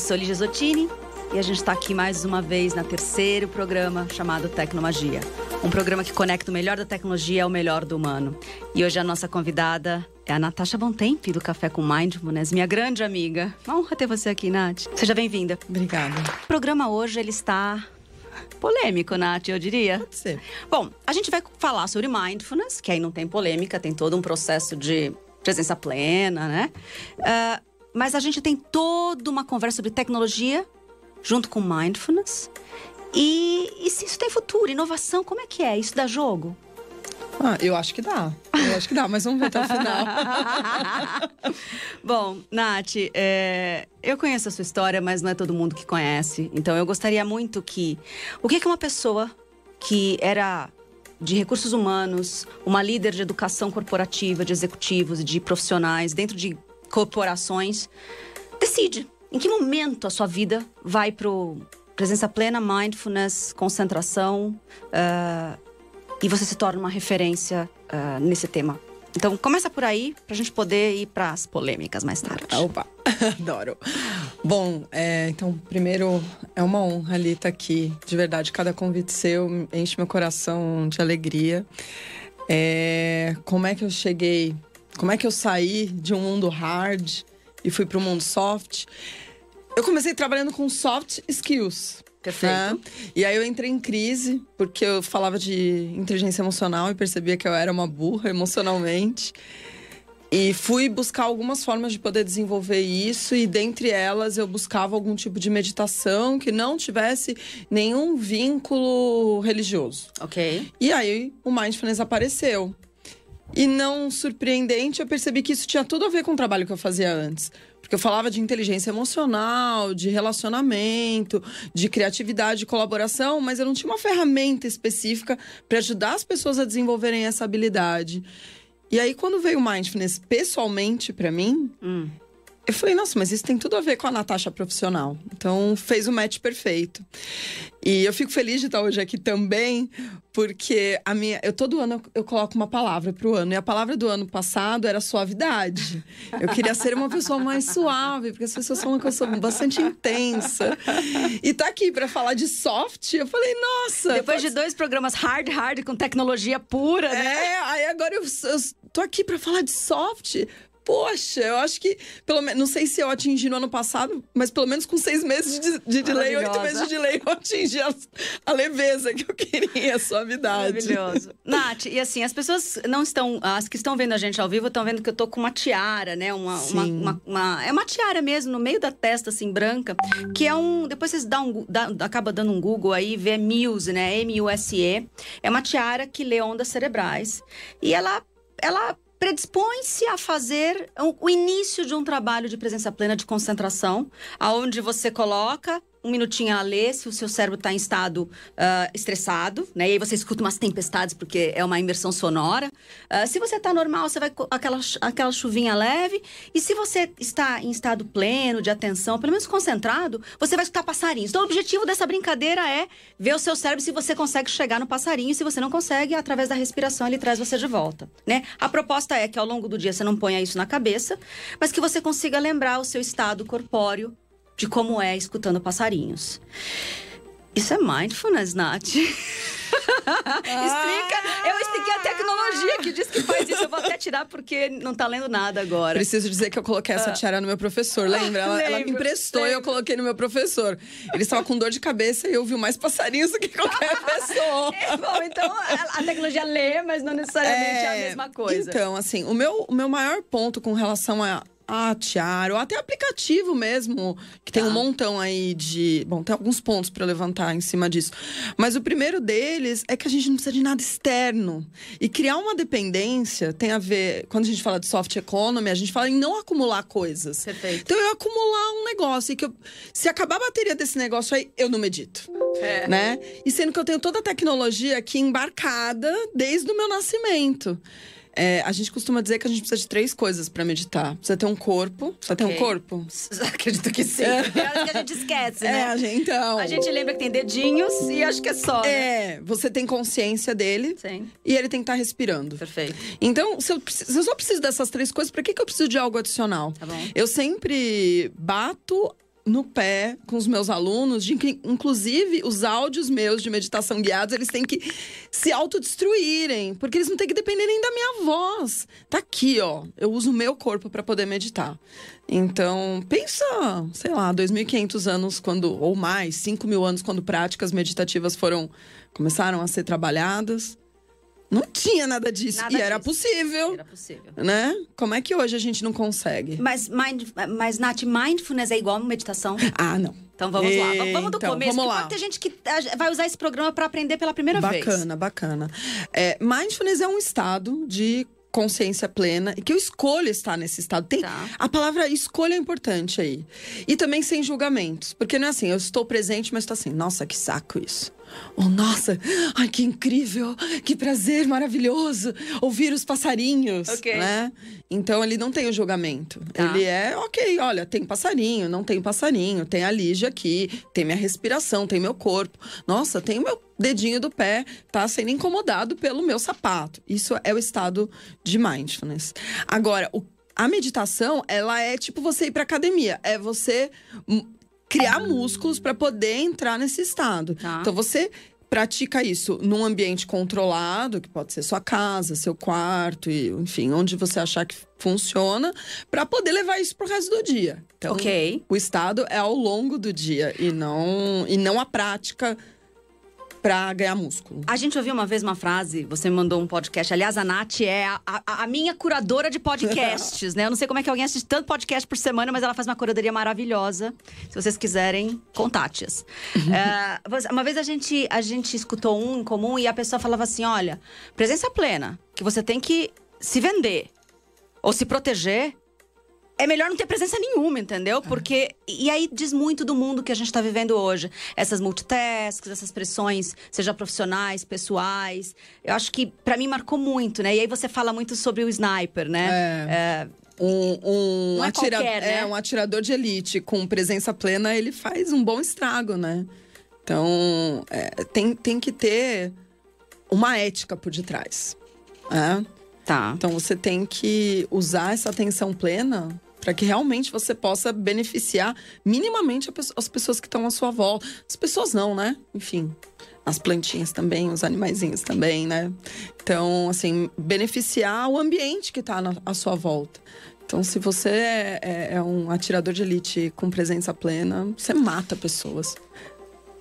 sou Lígia Zottini e a gente está aqui mais uma vez na terceiro programa chamado Tecnomagia. Um programa que conecta o melhor da tecnologia ao melhor do humano. E hoje a nossa convidada é a Natasha Bontemp, do Café com Mindfulness, minha grande amiga. Uma honra ter você aqui, Nath. Seja bem-vinda. Obrigada. O programa hoje ele está polêmico, Nath, eu diria. Pode ser. Bom, a gente vai falar sobre mindfulness, que aí não tem polêmica, tem todo um processo de presença plena, né? Uh, mas a gente tem toda uma conversa sobre tecnologia junto com mindfulness. E, e se isso tem futuro, inovação, como é que é? Isso dá jogo? Ah, eu acho que dá. Eu acho que dá, mas vamos ver até o final. Bom, Nath, é, eu conheço a sua história, mas não é todo mundo que conhece. Então eu gostaria muito que. O que é que uma pessoa que era de recursos humanos, uma líder de educação corporativa, de executivos, de profissionais dentro de corporações, decide em que momento a sua vida vai para presença plena, mindfulness, concentração, uh, e você se torna uma referência uh, nesse tema. Então, começa por aí, para a gente poder ir para as polêmicas mais tarde. Opa, adoro. Bom, é, então, primeiro, é uma honra ali estar tá aqui. De verdade, cada convite seu enche meu coração de alegria. É, como é que eu cheguei, como é que eu saí de um mundo hard e fui para o mundo soft? Eu comecei trabalhando com soft skills. Perfeito. Né? E aí eu entrei em crise, porque eu falava de inteligência emocional e percebia que eu era uma burra emocionalmente. E fui buscar algumas formas de poder desenvolver isso, e dentre elas eu buscava algum tipo de meditação que não tivesse nenhum vínculo religioso. Ok. E aí o mindfulness apareceu. E não surpreendente, eu percebi que isso tinha tudo a ver com o trabalho que eu fazia antes. Porque eu falava de inteligência emocional, de relacionamento, de criatividade, de colaboração, mas eu não tinha uma ferramenta específica para ajudar as pessoas a desenvolverem essa habilidade. E aí, quando veio o mindfulness pessoalmente para mim, hum. Eu falei, nossa, mas isso tem tudo a ver com a Natasha profissional. Então, fez o match perfeito. E eu fico feliz de estar hoje aqui também, porque a minha, eu todo ano eu coloco uma palavra para o ano. E a palavra do ano passado era suavidade. Eu queria ser uma pessoa mais suave, porque as pessoas falam que eu sou bastante intensa. E tá aqui para falar de soft, eu falei, nossa. Depois pode... de dois programas hard, hard, com tecnologia pura, né? É, aí agora eu, eu tô aqui para falar de soft. Poxa, eu acho que, pelo menos, não sei se eu atingi no ano passado, mas pelo menos com seis meses de, de delay, oito meses de delay, eu atingi a, a, leveza que eu queria, a suavidade. Maravilhoso. Nath, e assim, as pessoas não estão, as que estão vendo a gente ao vivo, estão vendo que eu tô com uma tiara, né? Uma, uma, uma, uma, é uma tiara mesmo, no meio da testa, assim, branca, que é um. Depois vocês dão um, dá, acaba dando um Google aí, vê Muse, né? M-U-S-E. É uma tiara que lê ondas cerebrais. E ela. Ela predispõe-se a fazer o início de um trabalho de presença plena de concentração, aonde você coloca um minutinho a ler se o seu cérebro está em estado uh, estressado, né? E aí você escuta umas tempestades porque é uma imersão sonora. Uh, se você está normal, você vai aquela aquela chuvinha leve. E se você está em estado pleno de atenção, pelo menos concentrado, você vai escutar passarinhos. Então, o objetivo dessa brincadeira é ver o seu cérebro se você consegue chegar no passarinho. Se você não consegue, através da respiração ele traz você de volta, né? A proposta é que ao longo do dia você não ponha isso na cabeça, mas que você consiga lembrar o seu estado corpóreo de como é escutando passarinhos. Isso é mindfulness, Nath. Explica. Eu expliquei a tecnologia que diz que faz isso. Eu vou até tirar porque não tá lendo nada agora. Preciso dizer que eu coloquei essa ah. tiara no meu professor, lembra? Ela, ela me emprestou lembro. e eu coloquei no meu professor. Ele estava com dor de cabeça e eu vi mais passarinhos do que qualquer pessoa. É, bom, então a tecnologia lê, mas não necessariamente é, é a mesma coisa. Então, assim, o meu, o meu maior ponto com relação a a Tiara, ou até aplicativo mesmo, que tem tá. um montão aí de. Bom, tem alguns pontos para levantar em cima disso. Mas o primeiro deles é que a gente não precisa de nada externo. E criar uma dependência tem a ver. Quando a gente fala de soft economy, a gente fala em não acumular coisas. Perfeito. Então eu acumular um negócio e que eu, se acabar a bateria desse negócio aí, eu não medito. É. Né? E sendo que eu tenho toda a tecnologia aqui embarcada desde o meu nascimento. É, a gente costuma dizer que a gente precisa de três coisas para meditar. Precisa ter um corpo. Precisa okay. ter um corpo? Acredito que sim. É. que a gente esquece, né? É, a gente, então. A gente lembra que tem dedinhos e acho que é só. Né? É, você tem consciência dele. Sim. E ele tem que estar tá respirando. Perfeito. Então, se eu, se eu só preciso dessas três coisas, para que, que eu preciso de algo adicional? Tá bom. Eu sempre bato no pé com os meus alunos, de que, inclusive, os áudios meus de meditação guiados, eles têm que se autodestruírem, porque eles não têm que depender nem da minha voz. Tá aqui, ó. Eu uso o meu corpo para poder meditar. Então, pensa, sei lá, 2.500 anos quando ou mais, 5 mil anos quando práticas meditativas foram começaram a ser trabalhadas. Não tinha nada disso. Nada e disso. era possível. Era possível. Né? Como é que hoje a gente não consegue? Mas, mind, mas Nath, mindfulness é igual meditação? Ah, não. Então vamos lá. Vamos do então, começo. Vamos lá. Pode ter gente que vai usar esse programa para aprender pela primeira bacana, vez. Bacana, bacana. É, mindfulness é um estado de consciência plena e que eu escolho estar nesse estado. Tem tá. a palavra escolha é importante aí. E também sem julgamentos, porque não é assim, eu estou presente, mas estou assim, nossa, que saco isso. Oh, nossa, ai que incrível, que prazer maravilhoso ouvir os passarinhos, okay. né? Então ele não tem o julgamento. Tá. Ele é, ok, olha, tem passarinho, não tem passarinho, tem a Lígia aqui, tem minha respiração, tem meu corpo. Nossa, tem o meu dedinho do pé, tá sendo incomodado pelo meu sapato. Isso é o estado de mindfulness. Agora, o a meditação, ela é tipo você ir pra academia. É você criar músculos para poder entrar nesse estado. Tá. Então você pratica isso num ambiente controlado, que pode ser sua casa, seu quarto, e, enfim, onde você achar que funciona, para poder levar isso pro resto do dia. Então, okay. o estado é ao longo do dia e não e não a prática para ganhar músculo. A gente ouviu uma vez uma frase, você me mandou um podcast. Aliás, a Nath é a, a, a minha curadora de podcasts, né? Eu não sei como é que alguém assiste tanto podcast por semana, mas ela faz uma curadoria maravilhosa. Se vocês quiserem, contate-as. Uhum. é, uma vez a gente, a gente escutou um em comum e a pessoa falava assim: olha, presença plena, que você tem que se vender ou se proteger é melhor não ter presença nenhuma, entendeu? É. Porque. E aí diz muito do mundo que a gente está vivendo hoje. Essas multitasks, essas pressões, seja profissionais, pessoais. Eu acho que para mim marcou muito, né? E aí você fala muito sobre o sniper, né? É. é um, um, é atira... qualquer, né? é, um atirador de elite com presença plena, ele faz um bom estrago, né? Então, é, tem, tem que ter uma ética por detrás. Né? Tá. Então, você tem que usar essa atenção plena para que realmente você possa beneficiar minimamente as pessoas que estão à sua volta. As pessoas não, né? Enfim, as plantinhas também, os animaizinhos também, né? Então, assim, beneficiar o ambiente que está à sua volta. Então, se você é, é, é um atirador de elite com presença plena, você mata pessoas.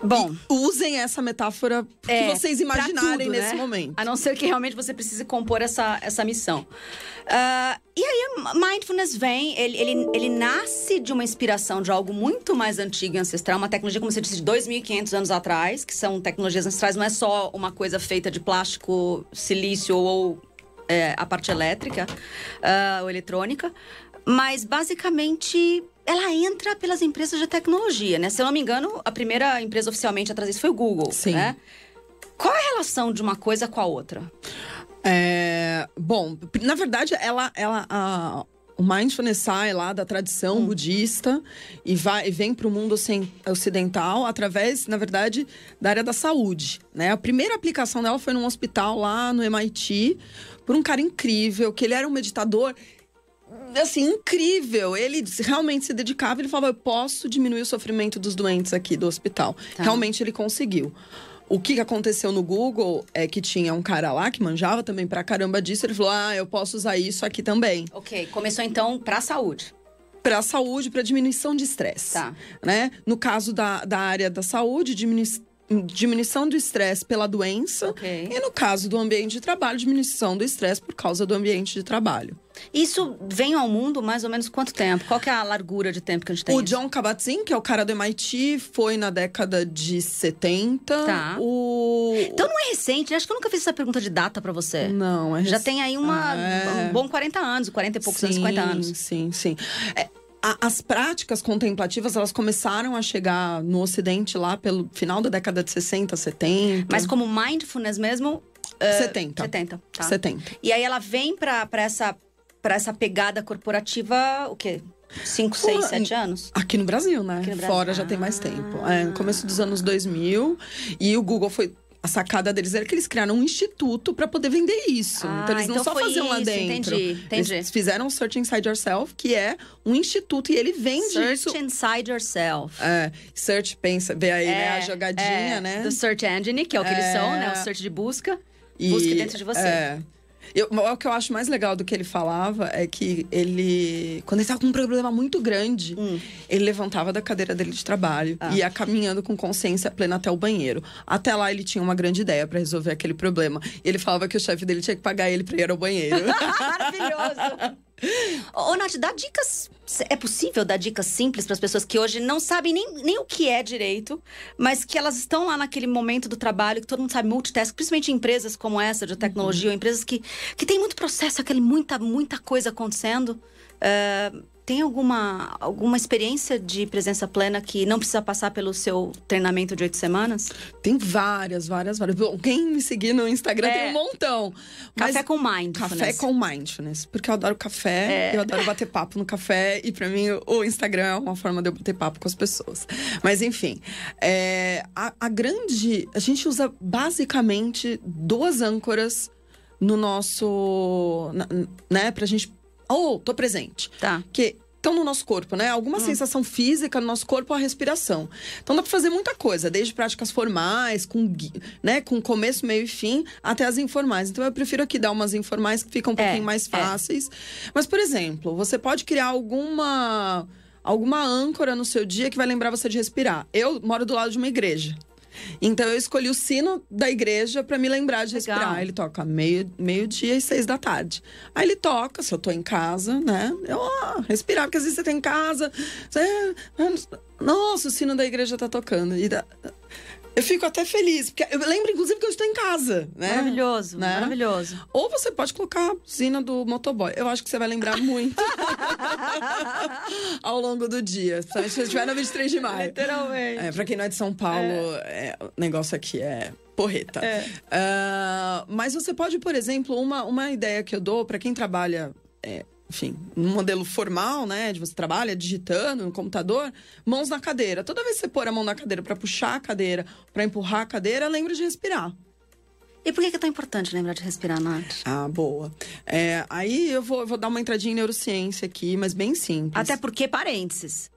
Bom, e usem essa metáfora que é, vocês imaginarem tudo, nesse né? momento. A não ser que realmente você precise compor essa, essa missão. Uh, e aí, mindfulness vem, ele, ele, ele nasce de uma inspiração de algo muito mais antigo e ancestral, uma tecnologia, como você disse, de 2.500 anos atrás, que são tecnologias ancestrais, não é só uma coisa feita de plástico, silício ou é, a parte elétrica uh, ou eletrônica, mas basicamente ela entra pelas empresas de tecnologia, né? Se eu não me engano, a primeira empresa oficialmente a trazer isso foi o Google, Sim. né? Qual a relação de uma coisa com a outra? É, bom, na verdade, ela, ela a, o mindfulness sai lá da tradição hum. budista e vai e vem para o mundo ocidental através, na verdade, da área da saúde. Né? A primeira aplicação dela foi num hospital lá no MIT por um cara incrível que ele era um meditador assim, incrível. Ele realmente se dedicava, ele falava: eu posso diminuir o sofrimento dos doentes aqui do hospital. Tá. Realmente ele conseguiu. O que aconteceu no Google é que tinha um cara lá que manjava também pra caramba disso. Ele falou: ah, eu posso usar isso aqui também. Ok, começou então pra saúde para a saúde, para diminuição de estresse. Tá. Né? No caso da, da área da saúde, diminuição diminuição do estresse pela doença. Okay. E no caso do ambiente de trabalho, diminuição do estresse por causa do ambiente de trabalho. Isso vem ao mundo mais ou menos quanto tempo? Qual é a largura de tempo que a gente tem? O John Kabat-Zinn, que é o cara do MIT, foi na década de 70. Tá. O... Então não é recente, né? Acho que eu nunca fiz essa pergunta de data para você. Não, é Já tem aí uma, é... um bom 40 anos, 40 e poucos sim, anos, 50 anos. Sim, sim. É, as práticas contemplativas, elas começaram a chegar no Ocidente lá pelo final da década de 60, 70. Mas como mindfulness mesmo? Uh, 70. 70, tá. 70. E aí ela vem para essa, pra essa pegada corporativa, o quê? 5, 6, 7 anos? Aqui no Brasil, né? No Brasil. Fora já tem mais tempo. É, começo dos anos 2000. E o Google foi a sacada deles era que eles criaram um instituto para poder vender isso. Ah, então eles não então só faziam lá isso, dentro. entendi, entendi. Eles fizeram o Search Inside Yourself, que é um instituto, e ele vende Search isso. inside yourself. É, search, pensa, vê aí, né? A jogadinha, é, né? Do search engine, que é o que eles É. são, né? O search de busca. E, Busque dentro de você. É. Eu, o que eu acho mais legal do que ele falava é que ele, quando ele estava com um problema muito grande, Hum. ele levantava da cadeira dele de trabalho Ah. e ia caminhando com consciência plena até o banheiro. Até lá ele tinha uma grande ideia para resolver aquele problema. E ele falava que o chefe dele tinha que pagar ele para ir ao banheiro. Maravilhoso. Ô, Nath, dá dicas. É possível dar dicas simples para as pessoas que hoje não sabem nem, nem o que é direito, mas que elas estão lá naquele momento do trabalho, que todo mundo sabe multitask, principalmente em empresas como essa de tecnologia, ou empresas que, que tem muito processo, aquele muita, muita coisa acontecendo. É, tem alguma, alguma experiência de presença plena que não precisa passar pelo seu treinamento de oito semanas? tem várias, várias, várias. Bom, quem me seguir no Instagram É. tem um montão. Mas- Café com mindfulness. Café com mindfulness. Porque eu adoro café, eu adoro bater papo no café. E pra mim, o Instagram é uma forma de eu bater papo com as pessoas. Mas enfim, é, a, a grande... A gente usa basicamente duas âncoras no nosso... Né? Pra gente... Oh, tô presente Tá. que estão no nosso corpo, né? Alguma sensação física no nosso corpo, a respiração. Então dá para fazer muita coisa, desde práticas formais, com, né, com começo, meio e fim, até as informais. Então eu prefiro aqui dar umas informais que ficam um É, pouquinho mais é. fáceis. Mas, por exemplo, você pode criar alguma alguma âncora no seu dia que vai lembrar você de respirar. Eu moro do lado de uma igreja. Então eu escolhi o sino da igreja para me lembrar de Legal. respirar. Ele toca meio, meio-dia e seis da tarde. Aí ele toca, se eu tô em casa, né? Eu ah, respirar, porque às vezes você tá em casa. Você, nossa, o sino da igreja tá tocando. E dá- eu fico até feliz, porque eu lembro, inclusive, que eu estou em casa, né? Maravilhoso, Né? maravilhoso. Ou você pode colocar a buzina do motoboy. Eu acho que você vai lembrar muito ao longo do dia. Principalmente se você estiver na 23 de maio. Literalmente. É, pra quem não é de São Paulo, é, o negócio aqui é porreta. Ah, mas você pode, por exemplo, uma, uma ideia que eu dou para quem trabalha, é, enfim, num modelo formal, né? De você trabalha digitando no computador, mãos na cadeira. Toda vez que você pôr a mão na cadeira para puxar a cadeira, para empurrar a cadeira, lembre de respirar. E por que que é tão importante lembrar de respirar, Nath? Ah, boa. É, aí eu vou, eu vou dar uma entradinha em neurociência aqui, mas bem simples. Até porque, parênteses.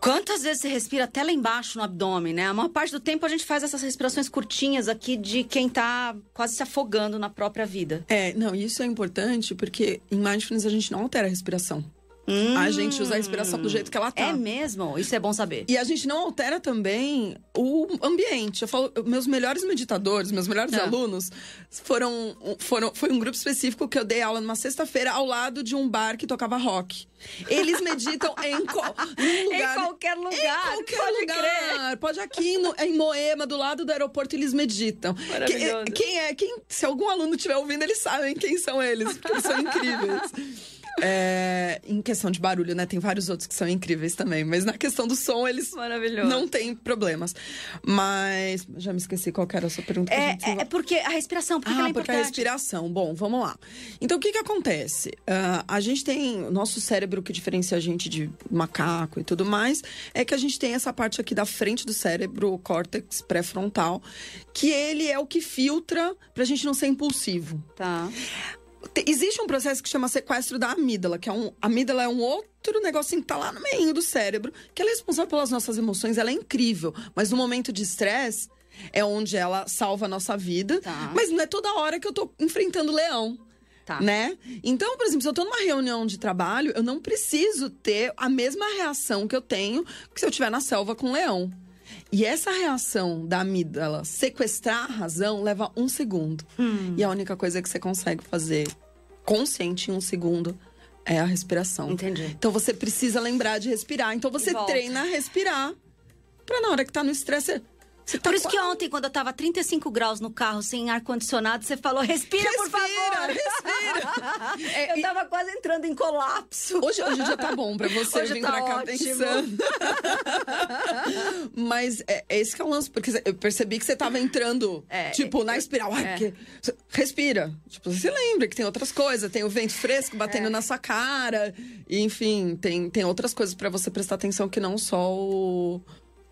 Quantas vezes você respira até lá embaixo no abdômen, né? A maior parte do tempo a gente faz essas respirações curtinhas aqui de quem tá quase se afogando na própria vida. É, não, isso é importante porque em mindfulness a gente não altera a respiração. A gente usa a respiração do jeito que ela tá. É mesmo? Isso é bom saber. E a gente não altera também o ambiente. Eu falo, meus melhores meditadores, meus melhores Ah. alunos foram, foram. Foi um grupo específico que eu dei aula numa sexta-feira ao lado de um bar que tocava rock. Eles meditam em, co, lugar. qualquer lugar. Em qualquer lugar. Pode aqui no- em Moema, do lado do aeroporto, eles meditam. Maravilhoso. Que- Quem é? Quem, se algum aluno estiver ouvindo, eles sabem quem são eles, porque eles são incríveis. É, em questão de barulho, né? Tem vários outros que são incríveis também. Mas na questão do som, eles Maravilhoso. não têm problemas. Mas. Já me esqueci qual era a sua pergunta. que a É, gente é, é porque a respiração, por que que ela ah, é porque a respiração. Bom, vamos lá. Então, o que que acontece? Ah, a gente tem... O nosso cérebro que diferencia a gente de macaco e tudo mais... É que a gente tem essa parte aqui da frente do cérebro, o córtex pré-frontal... Que ele é o que filtra pra gente não ser impulsivo. Tá. Te- Existe um processo que chama sequestro da amígdala, que é um. A amígdala é um outro negocinho que tá lá no meio do cérebro, que ela é responsável pelas nossas emoções, ela é incrível. Mas no momento de estresse, é onde ela salva a nossa vida. Tá. Mas não é toda hora que eu tô enfrentando o leão. Tá. Né? Então, por exemplo, se eu tô numa reunião de trabalho, eu não preciso ter a mesma reação que eu tenho que se eu estiver na selva com um leão. E essa reação da amígdala sequestrar a razão leva um segundo. Hum. E a única coisa que você consegue fazer consciente em um segundo é a respiração. Entendi. Então você precisa lembrar de respirar. Então você treina a respirar pra na hora que tá no estresse. Tá Por isso que ontem, quando eu tava 35 graus no carro, sem ar-condicionado, você falou, respira, por favor! Respira, É, eu e- tava quase entrando em colapso. Hoje, hoje já tá bom pra você Hoje vir tá pra cá ótimo. pensando. Mas é, é esse que é o lance, porque eu percebi que você tava entrando, É, tipo, na espiral. Ai, é. porque- respira. Tipo, você lembra que tem outras coisas, tem o vento fresco batendo É. na sua cara. E, enfim, tem, tem outras coisas pra você prestar atenção que não só o,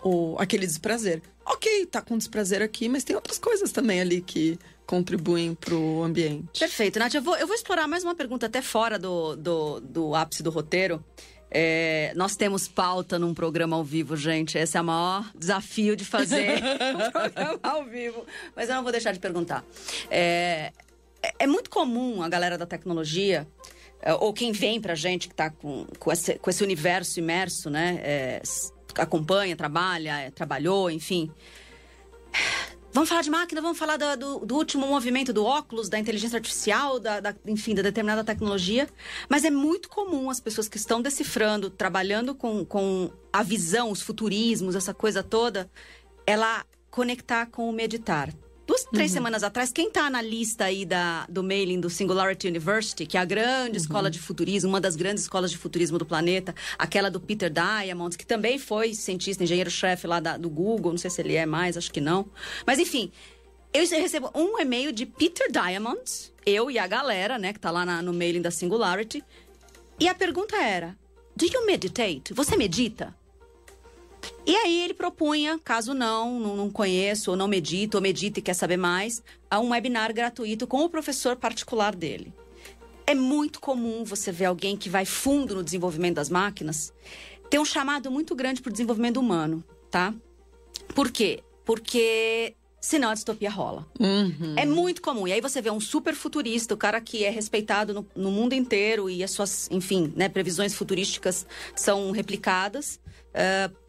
o, aquele desprazer. Ok, tá com desprazer aqui, mas tem outras coisas também ali que contribuem pro ambiente. Perfeito, Nath. Eu vou, eu vou explorar mais uma pergunta até fora do, do, do ápice do roteiro. É, nós temos pauta num programa ao vivo, gente. Esse é o maior desafio de fazer um programa ao vivo. Mas eu não vou deixar de perguntar. É, é, é muito comum a galera da tecnologia, é, ou quem vem pra gente que tá com, com, esse, com esse universo imerso, né? É, acompanha, trabalha, é, trabalhou, enfim. Vamos falar de máquina, vamos falar do, do, do último movimento do óculos, da inteligência artificial, da, da, enfim, da determinada tecnologia. Mas é muito comum as pessoas que estão decifrando, trabalhando com, com a visão, os futurismos, essa coisa toda, ela conectar com o meditar duas, três uhum. semanas atrás, quem está na lista aí da, do mailing do Singularity University, que é a grande uhum. escola de futurismo, uma das grandes escolas de futurismo do planeta, aquela do Peter Diamond, que também foi cientista, engenheiro-chefe lá da, do Google, não sei se ele é mais, acho que não. Mas enfim, eu recebo um e-mail de Peter Diamond, eu e a galera, né, que está lá na, no mailing da Singularity, e a pergunta era: Do you meditate? Você medita? E aí ele propunha, caso não, não, não conheça, ou não medita, ou medita e quer saber mais, a um webinar gratuito com o professor particular dele. É muito comum você ver alguém que vai fundo no desenvolvimento das máquinas ter um chamado muito grande para o desenvolvimento humano, tá? Por quê? Porque senão a distopia rola. Uhum. É muito comum. E aí você vê um super futurista, o cara que é respeitado no, no mundo inteiro e as suas, enfim, né, previsões futurísticas são replicadas. Uh,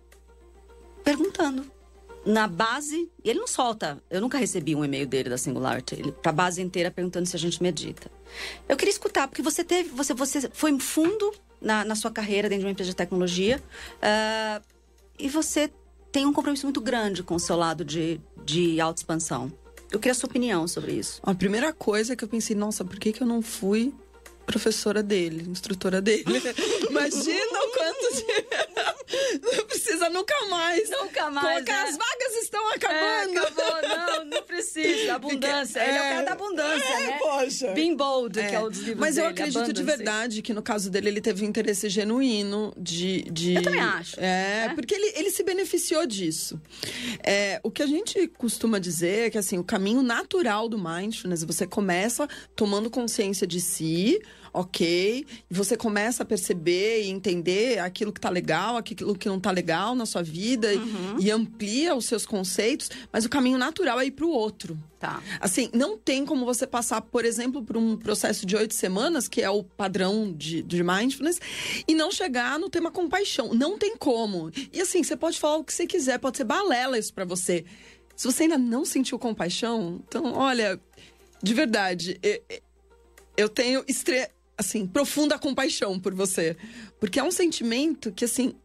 perguntando. Na base, ele não solta. Eu nunca recebi um e-mail dele da Singularity, ele pra base inteira perguntando se a gente medita. Eu queria escutar, porque você teve, você, você foi fundo na, na sua carreira dentro de uma empresa de tecnologia uh, e você tem um compromisso muito grande com o seu lado de, de autoexpansão. Eu queria a sua opinião sobre isso. A primeira coisa que eu pensei, nossa, por que, que eu não fui professora dele, instrutora dele? Imagina o quanto de... Não precisa nunca mais. Nunca mais. Porque né? as vagas estão acabando. É, acabou, não, não precisa. Abundância. Porque, Ele é, o cara da abundância, é, né? Poxa. Being bold, é. que é o dos livros Mas dele, eu acredito de verdade que no caso dele ele teve um interesse genuíno de. de... Eu também acho. É, né? porque ele, ele se beneficiou disso. É, o que a gente costuma dizer é que assim, o caminho natural do mindfulness, você começa tomando consciência de si ok. E você começa a perceber e entender aquilo que tá legal, aquilo que não tá legal na sua vida uhum. e, amplia os seus conceitos, mas o caminho natural é ir pro outro. Tá. Assim, não tem como você passar, por exemplo, por um processo de oito semanas, que é o padrão de, de mindfulness, e não chegar no tema compaixão. Não tem como. E assim, você pode falar o que você quiser, pode ser balela isso para você. Se você ainda não sentiu compaixão, então, olha, de verdade, eu tenho estre assim, profunda compaixão por você. Porque é um sentimento que, assim,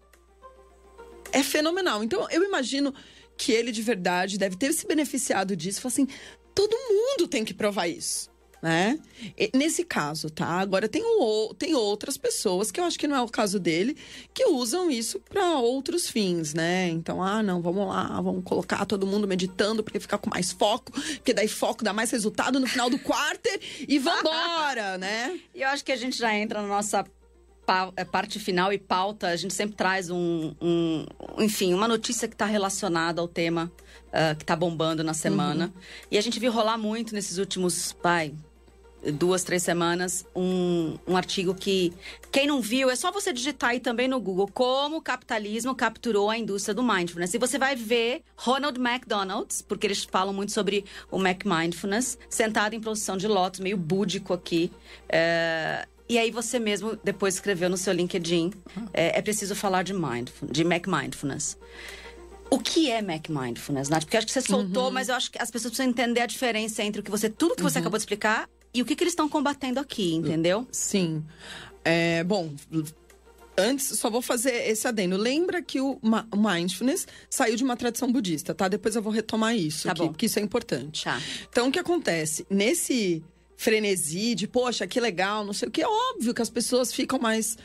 é fenomenal. Então, eu imagino que ele de verdade deve ter se beneficiado disso. Falou assim: todo mundo tem que provar isso né? E, nesse caso, tá? Agora tem, o, tem outras pessoas, que eu acho que não é o caso dele, que usam isso para outros fins, né? Então, ah, não, vamos lá, vamos colocar todo mundo meditando porque fica com mais foco, porque daí foco dá mais resultado no final do quarter e vambora, né? E eu acho que a gente já entra na nossa é, parte final e pauta, a gente sempre traz um, um enfim, uma notícia que está relacionada ao tema uh, que está bombando na semana. Uhum. E a gente viu rolar muito nesses últimos, pai, duas, três semanas, um, um artigo que, quem não viu, é só você digitar aí também no Google como o capitalismo capturou a indústria do mindfulness. E você vai ver Ronald McDonald's, porque eles falam muito sobre o Mac Mindfulness, sentado em posição de lótus, meio búdico aqui. É, e aí você mesmo depois escreveu no seu LinkedIn, é, é preciso falar de, mindful, de Mac Mindfulness. O que é Mac Mindfulness, Nath? Porque acho que você soltou, uhum. mas eu acho que as pessoas precisam entender a diferença entre o que você, tudo que você uhum. acabou de explicar e o que, que eles estão combatendo aqui, entendeu? Sim. É, bom, Antes, só vou fazer esse adendo. Lembra que o mindfulness saiu de uma tradição budista, tá? Depois eu vou retomar isso, tá aqui, porque isso é importante. Tá. Então, o que acontece? Nesse frenesi de, poxa, que legal, não sei o que, é óbvio que as pessoas ficam mais.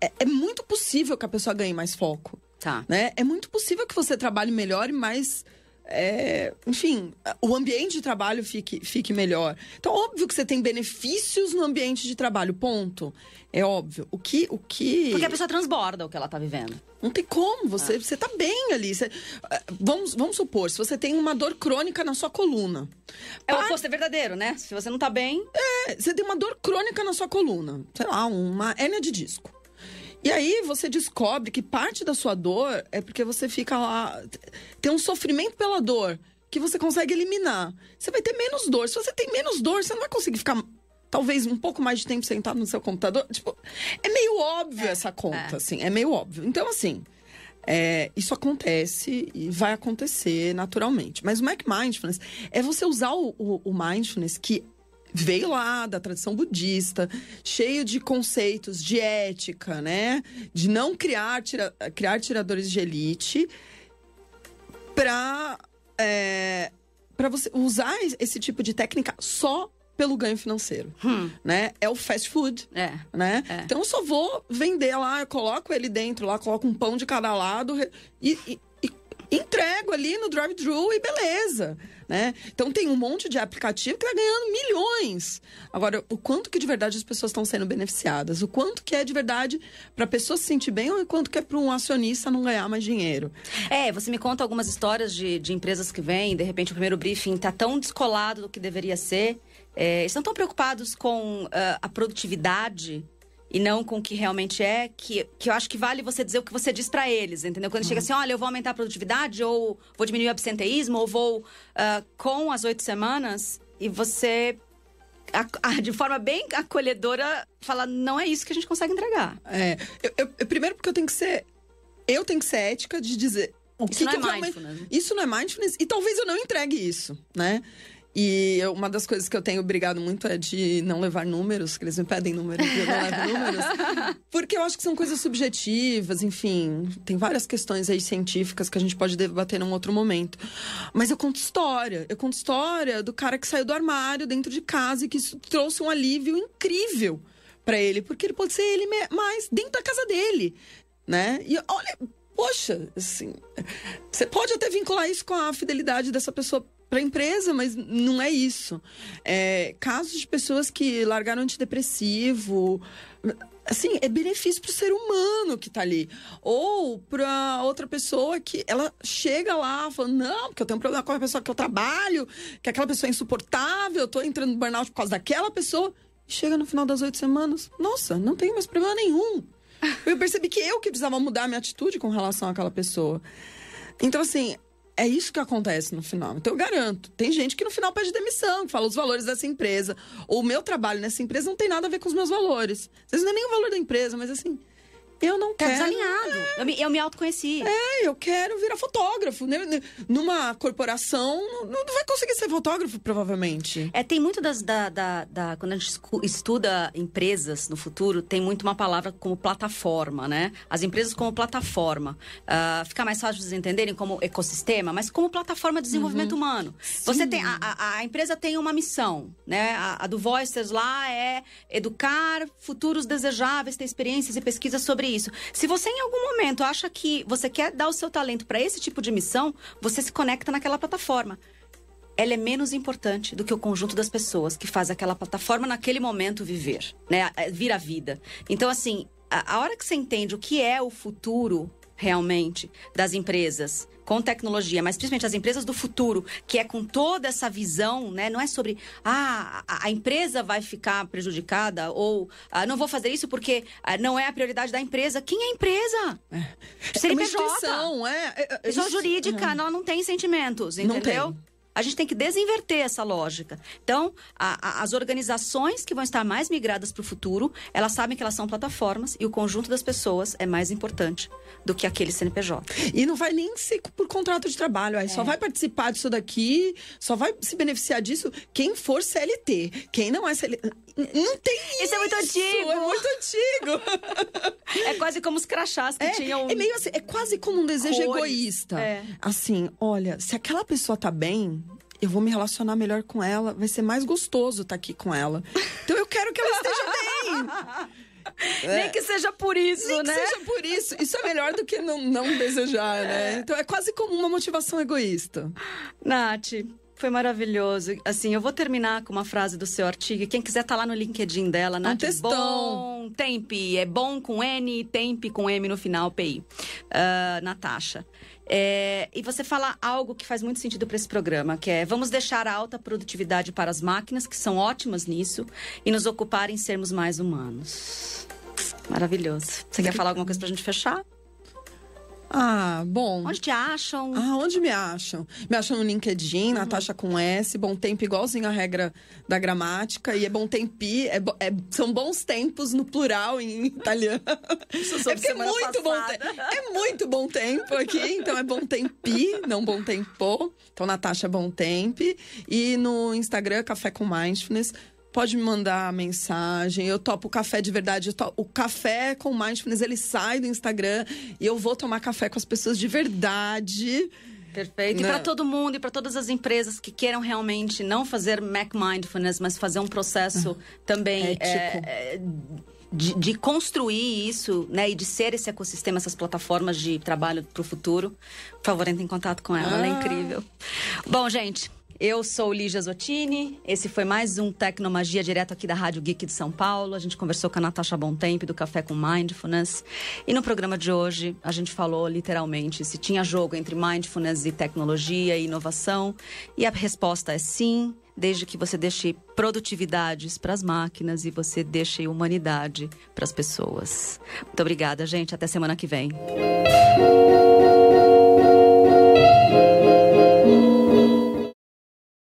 É, é muito possível que a pessoa ganhe mais foco. Tá. Né? É muito possível que você trabalhe melhor e mais é, enfim, o ambiente de trabalho fique, fique melhor. Então, óbvio que você tem benefícios no ambiente de trabalho, ponto. É óbvio. O que. O que... Porque a pessoa transborda o que ela tá vivendo. Não tem como, você, ah. você tá bem ali. Você, eh, vamos, vamos supor, se você tem uma dor crônica na sua coluna. É o oposto é verdadeiro, né? Se você não tá bem. É, você tem uma dor crônica na sua coluna. Sei lá, uma hérnia de disco. E aí você descobre que parte da sua dor é porque você fica lá. Tem um sofrimento pela dor que você consegue eliminar. Você vai ter menos dor. Se você tem menos dor, você não vai conseguir ficar talvez um pouco mais de tempo sentado no seu computador. Tipo, é meio óbvio é, essa conta, é. assim. É meio óbvio. Então, assim. É, isso acontece e vai acontecer naturalmente. Mas o Mac Mindfulness é você usar o, o, o mindfulness que veio lá da tradição budista, cheio de conceitos de ética, né? De não criar, tira, criar tiradores de elite para é, para você usar esse tipo de técnica só pelo ganho financeiro, hum. né? É o fast food, é. né? É. Então eu só vou vender lá, eu coloco ele dentro lá, coloco um pão de cada lado e, e, e entrego ali no drive-thru e beleza né? Então tem um monte de aplicativo que está ganhando milhões. Agora, o quanto que de verdade as pessoas estão sendo beneficiadas? O quanto que é de verdade para a pessoa se sentir bem ou o quanto que é para um acionista não ganhar mais dinheiro? É, você me conta algumas histórias de, de empresas que vêm, de repente o primeiro briefing está tão descolado do que deveria ser. É, estão tão preocupados com uh, a produtividade e não com o que realmente é, que, que eu acho que vale você dizer o que você diz para eles, entendeu? Quando uhum. chega assim, olha, eu vou aumentar a produtividade, ou vou diminuir o absenteísmo, ou vou uh, com as oito semanas, e você, de forma bem acolhedora, fala, não é isso que a gente consegue entregar. É, eu, eu, primeiro porque eu tenho que ser, eu tenho que ser ética de dizer... O isso que não que é mindfulness. Isso não é mindfulness, e talvez eu não entregue isso, né? E eu, uma das coisas que eu tenho brigado muito é de não levar números, que eles me pedem números e eu não levo números. Porque eu acho que são coisas subjetivas, enfim. Tem várias questões aí científicas que a gente pode debater num outro momento. Mas eu conto história. Eu conto história do cara que saiu do armário dentro de casa e que isso trouxe um alívio incrível para ele. Porque ele pode ser ele mais dentro da casa dele, né? E olha, poxa, assim, você pode até vincular isso com a fidelidade dessa pessoa para a empresa, mas não é isso. É, casos de pessoas que largaram antidepressivo, assim, é benefício para o ser humano que está ali. Ou para outra pessoa que ela chega lá falando, não, porque eu tenho um problema com a pessoa que eu trabalho, que aquela pessoa é insuportável, eu estou entrando no burnout por causa daquela pessoa. E chega no final das oito semanas, nossa, não tenho mais problema nenhum. Eu percebi que eu que precisava mudar a minha atitude com relação àquela pessoa. Então, assim, é isso que acontece no final. Então eu garanto. Tem gente que no final pede demissão, que fala os valores dessa empresa. Ou o meu trabalho nessa empresa não tem nada a ver com os meus valores. Às vezes não é nem o valor da empresa, mas assim, eu não tá quero. desalinhado. É. Eu, me, eu me autoconheci. É, eu quero virar fotógrafo. Né? Numa corporação, não, vai conseguir ser fotógrafo, provavelmente. É, tem muito das. Da, da, da, quando a gente estuda empresas no futuro, tem muito uma palavra como plataforma, né? As empresas como plataforma. Uh, fica mais fácil de vocês entenderem como ecossistema, mas como plataforma de desenvolvimento uhum. humano. Sim. Você tem. A, a, a, empresa tem uma missão, né? A, a do Voicers lá é educar futuros desejáveis, ter experiências e pesquisas sobre isso. Se você em algum momento acha que você quer dar o seu talento para esse tipo de missão, você se conecta naquela plataforma. Ela é menos importante do que o conjunto das pessoas que faz aquela plataforma naquele momento viver, né? Vir a vida. Então, assim, a hora que você entende o que é o futuro realmente das empresas com tecnologia, mas principalmente as empresas do futuro, que é com toda essa visão, né? Não é sobre ah, a, empresa vai ficar prejudicada ou ah, não vou fazer isso porque ah, não é a prioridade da empresa. Quem é a empresa? É, é uma instituição, é, é, é Pessoa jurídica, uhum. ela não tem sentimentos, entendeu? Não tem. A gente tem que desinverter essa lógica. Então, a, a, as organizações que vão estar mais migradas para o futuro, elas sabem que elas são plataformas e o conjunto das pessoas é mais importante do que aquele CNPJ. E não vai nem ser por contrato de trabalho, aí é. só vai participar disso daqui, só vai se beneficiar disso quem for CLT. Quem não é CLT. Não tem isso. Isso é muito antigo. É muito antigo. é quase como os crachás que é, tinham. É meio assim, é quase como um desejo Cores. egoísta. É. Assim, olha, se aquela pessoa tá bem, eu vou me relacionar melhor com ela, vai ser mais gostoso estar tá aqui com ela. Então eu quero que ela esteja bem. É. Nem que seja por isso, Nem né? Nem que seja por isso. Isso é melhor do que não, não desejar, né? É. Então é quase como uma motivação egoísta. Nath, foi maravilhoso. Assim, eu vou terminar com uma frase do seu artigo. Quem quiser tá lá no LinkedIn dela, Nath. Um textão. Bom Tempe. É bom com N, Tempe com M no final, PI. Uh, Natasha. É, e você fala algo que faz muito sentido para esse programa, que é vamos deixar a alta produtividade para as máquinas, que são ótimas nisso, e nos ocupar em sermos mais humanos. Maravilhoso. Você quer falar alguma coisa para a gente fechar? Ah, bom. Onde te acham? Ah, onde me acham? Me acham no LinkedIn, uhum. Natasha com S, bom tempo igualzinho a regra da gramática. E é bom tempi, é, é, são bons tempos no plural em italiano. Isso é porque é muito bom É muito bom tempo aqui, então é bom tempi, não bom tempo. Então, Natasha Bom Tempo. E no Instagram, Café com Mindfulness pode me mandar mensagem. Eu topo o café de verdade. Topo, o café com mindfulness, ele sai do Instagram e eu vou tomar café com as pessoas de verdade. Perfeito. E para todo mundo e para todas as empresas que queiram realmente não fazer Mac Mindfulness, mas fazer um processo ah, também é, é, de, de, construir isso, né? E de ser esse ecossistema, essas plataformas de trabalho para o futuro. Por favor, entre em contato com ela, ah. ela é ah. incrível. Bom, gente, eu sou Lígia Zottini. Esse foi mais um Tecnomagia direto aqui da Rádio Geek de São Paulo. A gente conversou com a Natasha Bontempo do Café com Mindfulness. E no programa de hoje, a gente falou literalmente se tinha jogo entre mindfulness e tecnologia e inovação. E a resposta é sim, desde que você deixe produtividades para as máquinas e você deixe humanidade para as pessoas. Muito obrigada, gente. Até semana que vem.